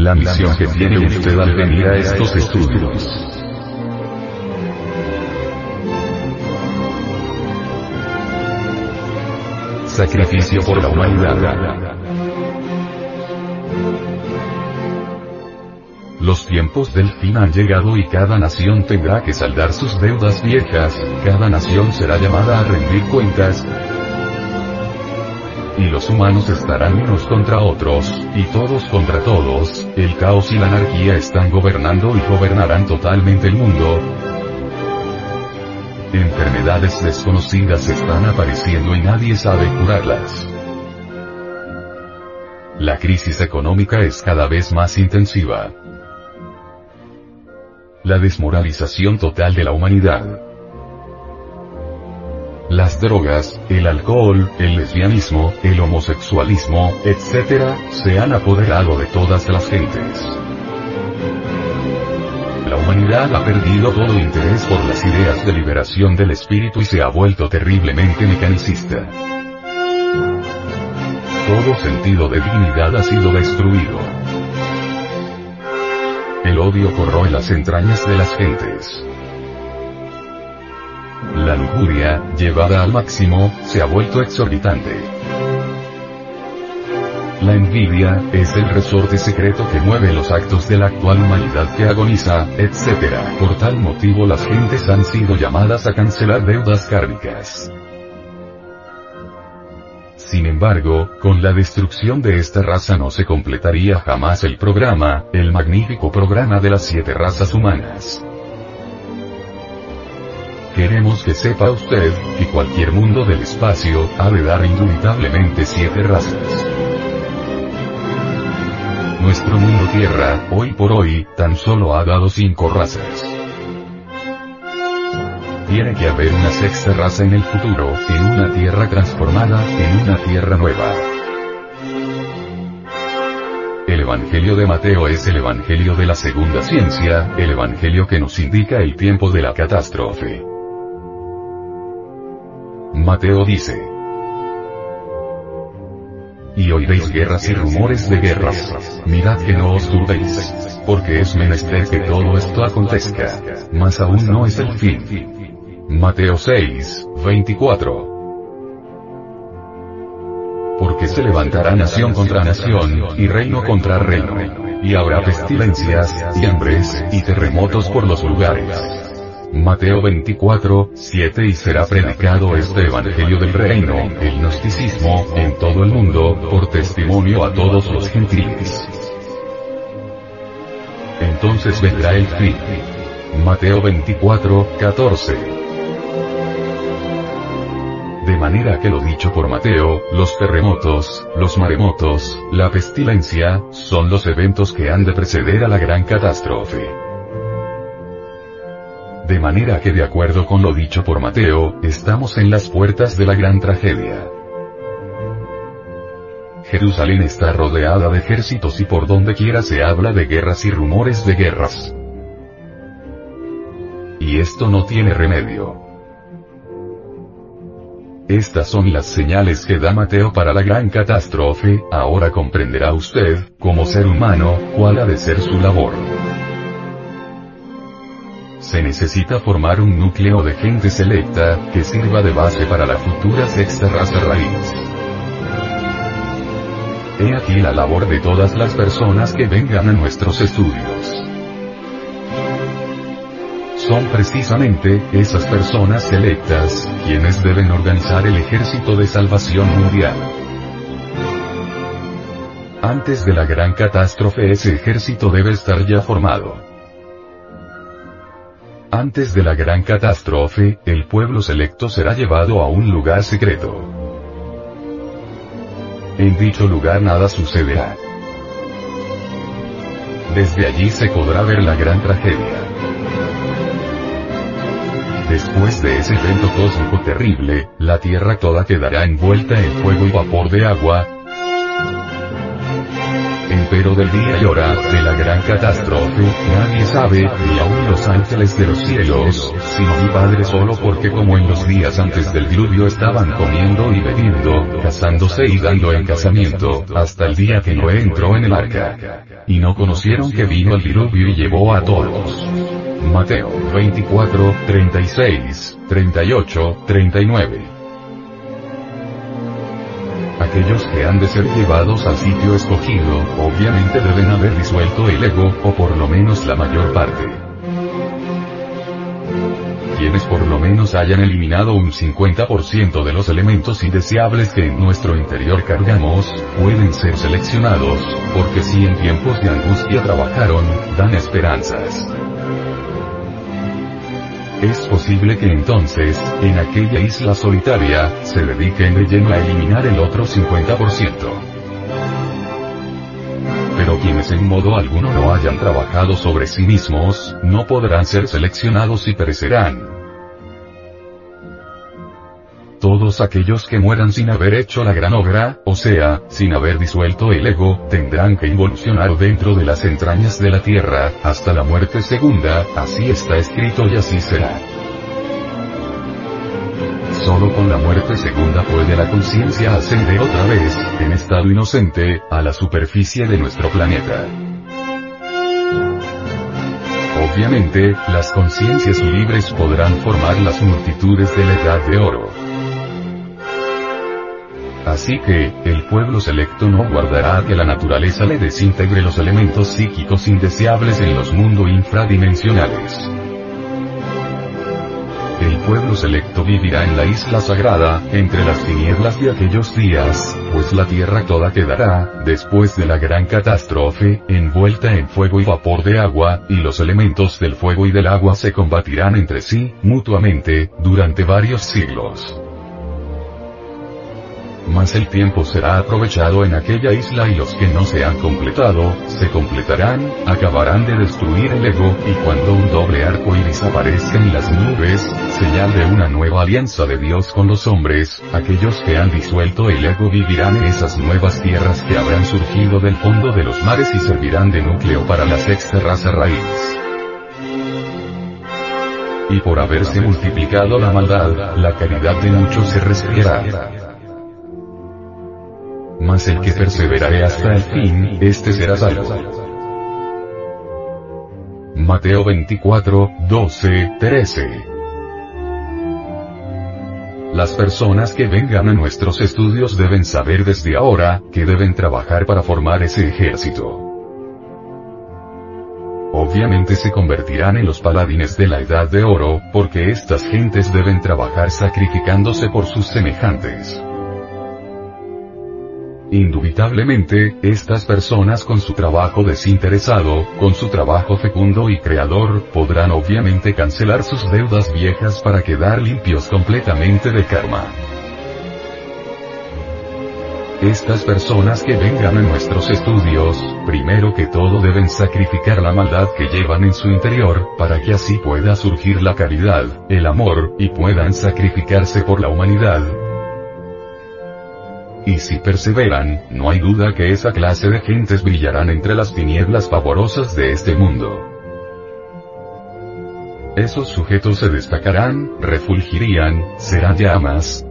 La misión que tiene usted al venir a estos estudios. Sacrificio por la humanidad. Los tiempos del fin han llegado y cada nación tendrá que saldar sus deudas viejas, cada nación será llamada a rendir cuentas, y los humanos estarán unos contra otros, y todos contra todos, el caos y la anarquía están gobernando y gobernarán totalmente el mundo. Enfermedades desconocidas están apareciendo y nadie sabe curarlas. La crisis económica es cada vez más intensiva. La desmoralización total de la humanidad las drogas, el alcohol, el lesbianismo, el homosexualismo, etc., se han apoderado de todas las gentes. La humanidad ha perdido todo interés por las ideas de liberación del espíritu y se ha vuelto terriblemente mecanicista. Todo sentido de dignidad ha sido destruido. El odio corroe las entrañas de las gentes. La lujuria, llevada al máximo, se ha vuelto exorbitante. La envidia, es el resorte secreto que mueve los actos de la actual humanidad que agoniza, etc. Por tal motivo las gentes han sido llamadas a cancelar deudas kármicas. Sin embargo, con la destrucción de esta raza no se completaría jamás el programa, el magnífico programa de las siete razas humanas. Queremos que sepa usted, que cualquier mundo del espacio, ha de dar indubitablemente siete razas. Nuestro mundo Tierra, hoy por hoy, tan solo ha dado cinco razas. Tiene que haber una sexta raza en el futuro, en una Tierra transformada, en una Tierra nueva. El Evangelio de Mateo es el Evangelio de la segunda ciencia, el Evangelio que nos indica el tiempo de la catástrofe. Mateo dice. Y oiréis guerras y rumores de guerras. Mirad que no os turbéis. Porque es menester que todo esto acontezca. Mas aún no es el fin. Mateo 6, 24 porque se levantará nación contra nación, y reino contra reino. Y habrá pestilencias, y hambres, y terremotos por los lugares. Mateo 24, 7 y será predicado este Evangelio del Reino, el gnosticismo, en todo el mundo, por testimonio a todos los gentiles. Entonces vendrá el fin. Mateo 24, 14. De manera que lo dicho por Mateo, los terremotos, los maremotos, la pestilencia, son los eventos que han de preceder a la gran catástrofe. De manera que de acuerdo con lo dicho por Mateo, estamos en las puertas de la gran tragedia. Jerusalén está rodeada de ejércitos y por donde quiera se habla de guerras y rumores de guerras. Y esto no tiene remedio. Estas son las señales que da Mateo para la gran catástrofe, ahora comprenderá usted, como ser humano, cuál ha de ser su labor se necesita formar un núcleo de gente selecta, que sirva de base para la futura sexta raza raíz. He aquí la labor de todas las personas que vengan a nuestros estudios. Son precisamente, esas personas selectas, quienes deben organizar el ejército de salvación mundial. Antes de la gran catástrofe ese ejército debe estar ya formado. Antes de la gran catástrofe, el pueblo selecto será llevado a un lugar secreto. En dicho lugar nada sucederá. Desde allí se podrá ver la gran tragedia. Después de ese evento cósmico terrible, la Tierra toda quedará envuelta en fuego y vapor de agua, empero del día y hora, de la gran catástrofe, nadie sabe, ni aun los ángeles de los cielos, sino mi Padre solo porque como en los días antes del diluvio estaban comiendo y bebiendo, casándose y dando en casamiento, hasta el día que Noé entró en el arca. Y no conocieron que vino el diluvio y llevó a todos. Mateo 24, 36, 38, 39 aquellos que han de ser llevados al sitio escogido, obviamente deben haber disuelto el ego, o por lo menos la mayor parte. Quienes por lo menos hayan eliminado un 50% de los elementos indeseables que en nuestro interior cargamos, pueden ser seleccionados, porque si en tiempos de angustia trabajaron, dan esperanzas. Es posible que entonces, en aquella isla solitaria, se dediquen de lleno a eliminar el otro 50%. Pero quienes en modo alguno no hayan trabajado sobre sí mismos, no podrán ser seleccionados y perecerán. Todos aquellos que mueran sin haber hecho la gran obra, o sea, sin haber disuelto el ego, tendrán que involucionar dentro de las entrañas de la tierra, hasta la muerte segunda, así está escrito y así será. Solo con la muerte segunda puede la conciencia ascender otra vez, en estado inocente, a la superficie de nuestro planeta. Obviamente, las conciencias libres podrán formar las multitudes de la edad de oro. Así que, el pueblo selecto no guardará a que la naturaleza le desintegre los elementos psíquicos indeseables en los mundos infradimensionales. El pueblo selecto vivirá en la isla sagrada, entre las tinieblas de aquellos días, pues la tierra toda quedará, después de la gran catástrofe, envuelta en fuego y vapor de agua, y los elementos del fuego y del agua se combatirán entre sí, mutuamente, durante varios siglos mas el tiempo será aprovechado en aquella isla y los que no se han completado, se completarán, acabarán de destruir el ego, y cuando un doble arco iris aparezca en las nubes, señal de una nueva alianza de Dios con los hombres, aquellos que han disuelto el ego vivirán en esas nuevas tierras que habrán surgido del fondo de los mares y servirán de núcleo para la sexta raza raíz. Y por haberse multiplicado la maldad, la caridad de muchos se resfriará mas el que perseverare hasta el fin, este será salvo. Mateo 24, 12, 13. Las personas que vengan a nuestros estudios deben saber desde ahora, que deben trabajar para formar ese ejército. Obviamente se convertirán en los paladines de la edad de oro, porque estas gentes deben trabajar sacrificándose por sus semejantes. Indubitablemente, estas personas con su trabajo desinteresado, con su trabajo fecundo y creador, podrán obviamente cancelar sus deudas viejas para quedar limpios completamente de karma. Estas personas que vengan a nuestros estudios, primero que todo deben sacrificar la maldad que llevan en su interior, para que así pueda surgir la caridad, el amor, y puedan sacrificarse por la humanidad, y si perseveran, no hay duda que esa clase de gentes brillarán entre las tinieblas pavorosas de este mundo. Esos sujetos se destacarán, refulgirían, serán llamas,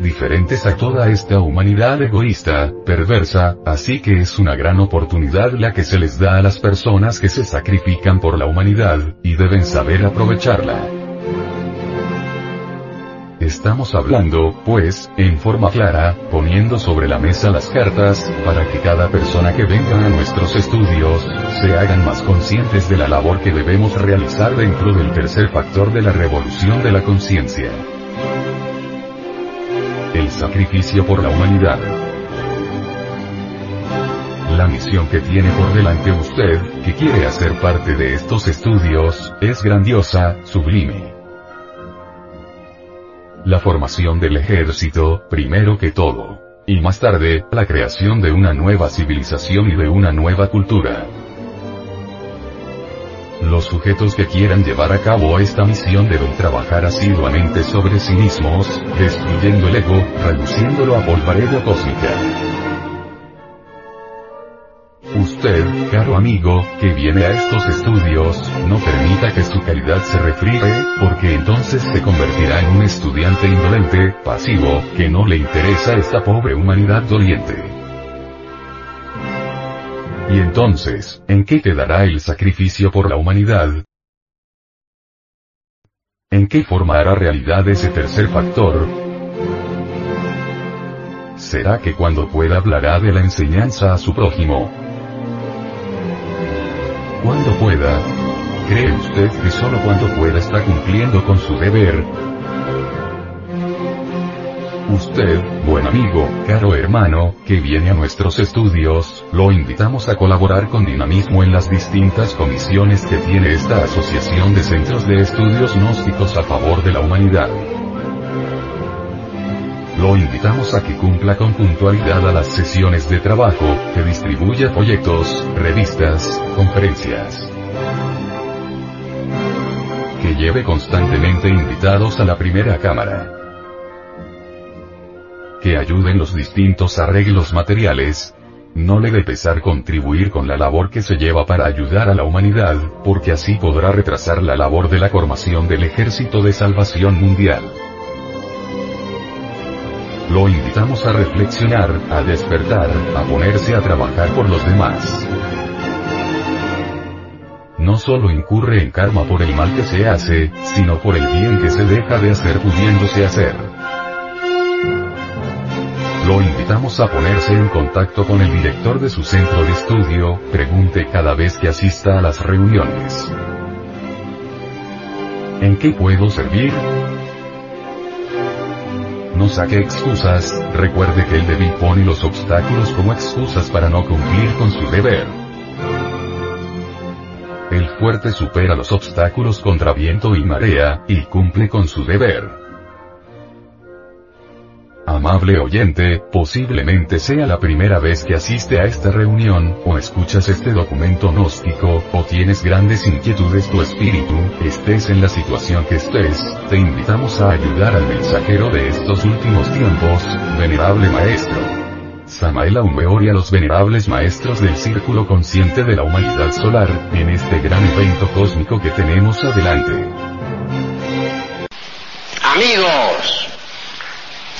diferentes a toda esta humanidad egoísta, perversa, así que es una gran oportunidad la que se les da a las personas que se sacrifican por la humanidad, y deben saber aprovecharla. Estamos hablando, pues, en forma clara, poniendo sobre la mesa las cartas, para que cada persona que venga a nuestros estudios, se hagan más conscientes de la labor que debemos realizar dentro del tercer factor de la revolución de la conciencia. El sacrificio por la humanidad. La misión que tiene por delante usted, que quiere hacer parte de estos estudios, es grandiosa, sublime la formación del ejército, primero que todo. Y más tarde, la creación de una nueva civilización y de una nueva cultura. Los sujetos que quieran llevar a cabo esta misión deben trabajar asiduamente sobre sí mismos, destruyendo el ego, reduciéndolo a polvareda cósmica. Usted, caro amigo, que viene a estos estudios, no permita que su calidad se refrige, porque entonces se convertirá en un estudiante indolente, pasivo, que no le interesa esta pobre humanidad doliente. Y entonces, ¿en qué quedará el sacrificio por la humanidad? ¿En qué forma hará realidad ese tercer factor? ¿Será que cuando pueda hablará de la enseñanza a su prójimo? Cuando pueda. ¿Cree usted que solo cuando pueda está cumpliendo con su deber? Usted, buen amigo, caro hermano, que viene a nuestros estudios, lo invitamos a colaborar con dinamismo en las distintas comisiones que tiene esta Asociación de Centros de Estudios Gnósticos a favor de la humanidad. Lo invitamos a que cumpla con puntualidad a las sesiones de trabajo, que distribuya folletos, revistas, conferencias. Que lleve constantemente invitados a la primera cámara. Que ayude en los distintos arreglos materiales, no le dé pesar contribuir con la labor que se lleva para ayudar a la humanidad, porque así podrá retrasar la labor de la formación del Ejército de Salvación Mundial. Lo invitamos a reflexionar, a despertar, a ponerse a trabajar por los demás. No solo incurre en karma por el mal que se hace, sino por el bien que se deja de hacer pudiéndose hacer. Lo invitamos a ponerse en contacto con el director de su centro de estudio, pregunte cada vez que asista a las reuniones. ¿En qué puedo servir? No saque excusas, recuerde que el débil pone los obstáculos como excusas para no cumplir con su deber. El fuerte supera los obstáculos contra viento y marea, y cumple con su deber. Amable oyente, posiblemente sea la primera vez que asiste a esta reunión, o escuchas este documento gnóstico, o tienes grandes inquietudes tu espíritu, estés en la situación que estés, te invitamos a ayudar al mensajero de estos últimos tiempos, venerable maestro. Samael Aumeor y a los venerables maestros del círculo consciente de la humanidad solar, en este gran evento cósmico que tenemos adelante. Amigos,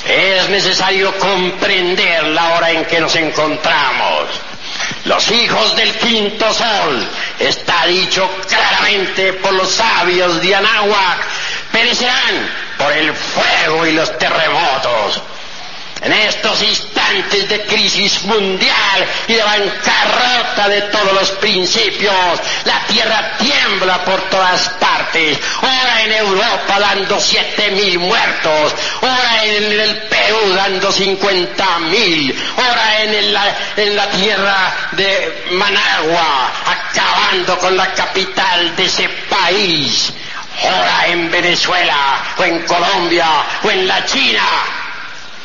es necesario comprender la hora en que nos encontramos. Los hijos del quinto sol, está dicho claramente por los sabios de Anáhuac, perecerán por el fuego y los terremotos. En estos instantes de crisis mundial y de bancarrota de todos los principios, la tierra tiembla por todas partes. Ahora en Europa dando siete mil muertos, ahora en el Perú dando cincuenta mil, ahora en la, en la tierra de Managua acabando con la capital de ese país. Ahora en Venezuela, o en Colombia, o en la China,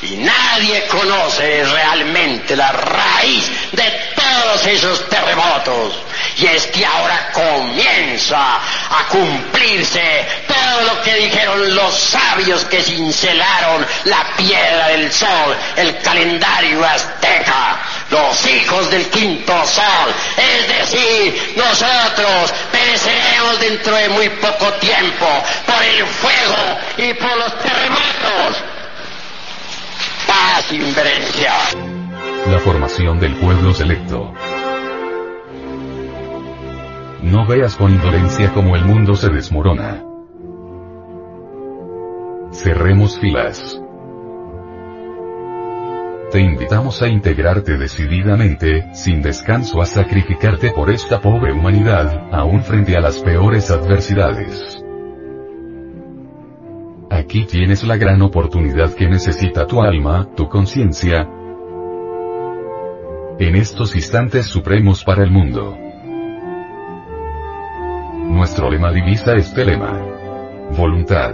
y nadie conoce realmente la raíz de todos esos terremotos. Y es que ahora comienza a cumplirse todo lo que dijeron los sabios que cincelaron la piedra del sol, el calendario azteca, los hijos del quinto sol. Es decir, nosotros pereceremos dentro de muy poco tiempo por el fuego y por los terremotos la formación del pueblo selecto. No veas con indolencia como el mundo se desmorona. Cerremos filas. Te invitamos a integrarte decididamente, sin descanso a sacrificarte por esta pobre humanidad, aún frente a las peores adversidades. Aquí tienes la gran oportunidad que necesita tu alma, tu conciencia. En estos instantes supremos para el mundo. Nuestro lema divisa este lema. Voluntad.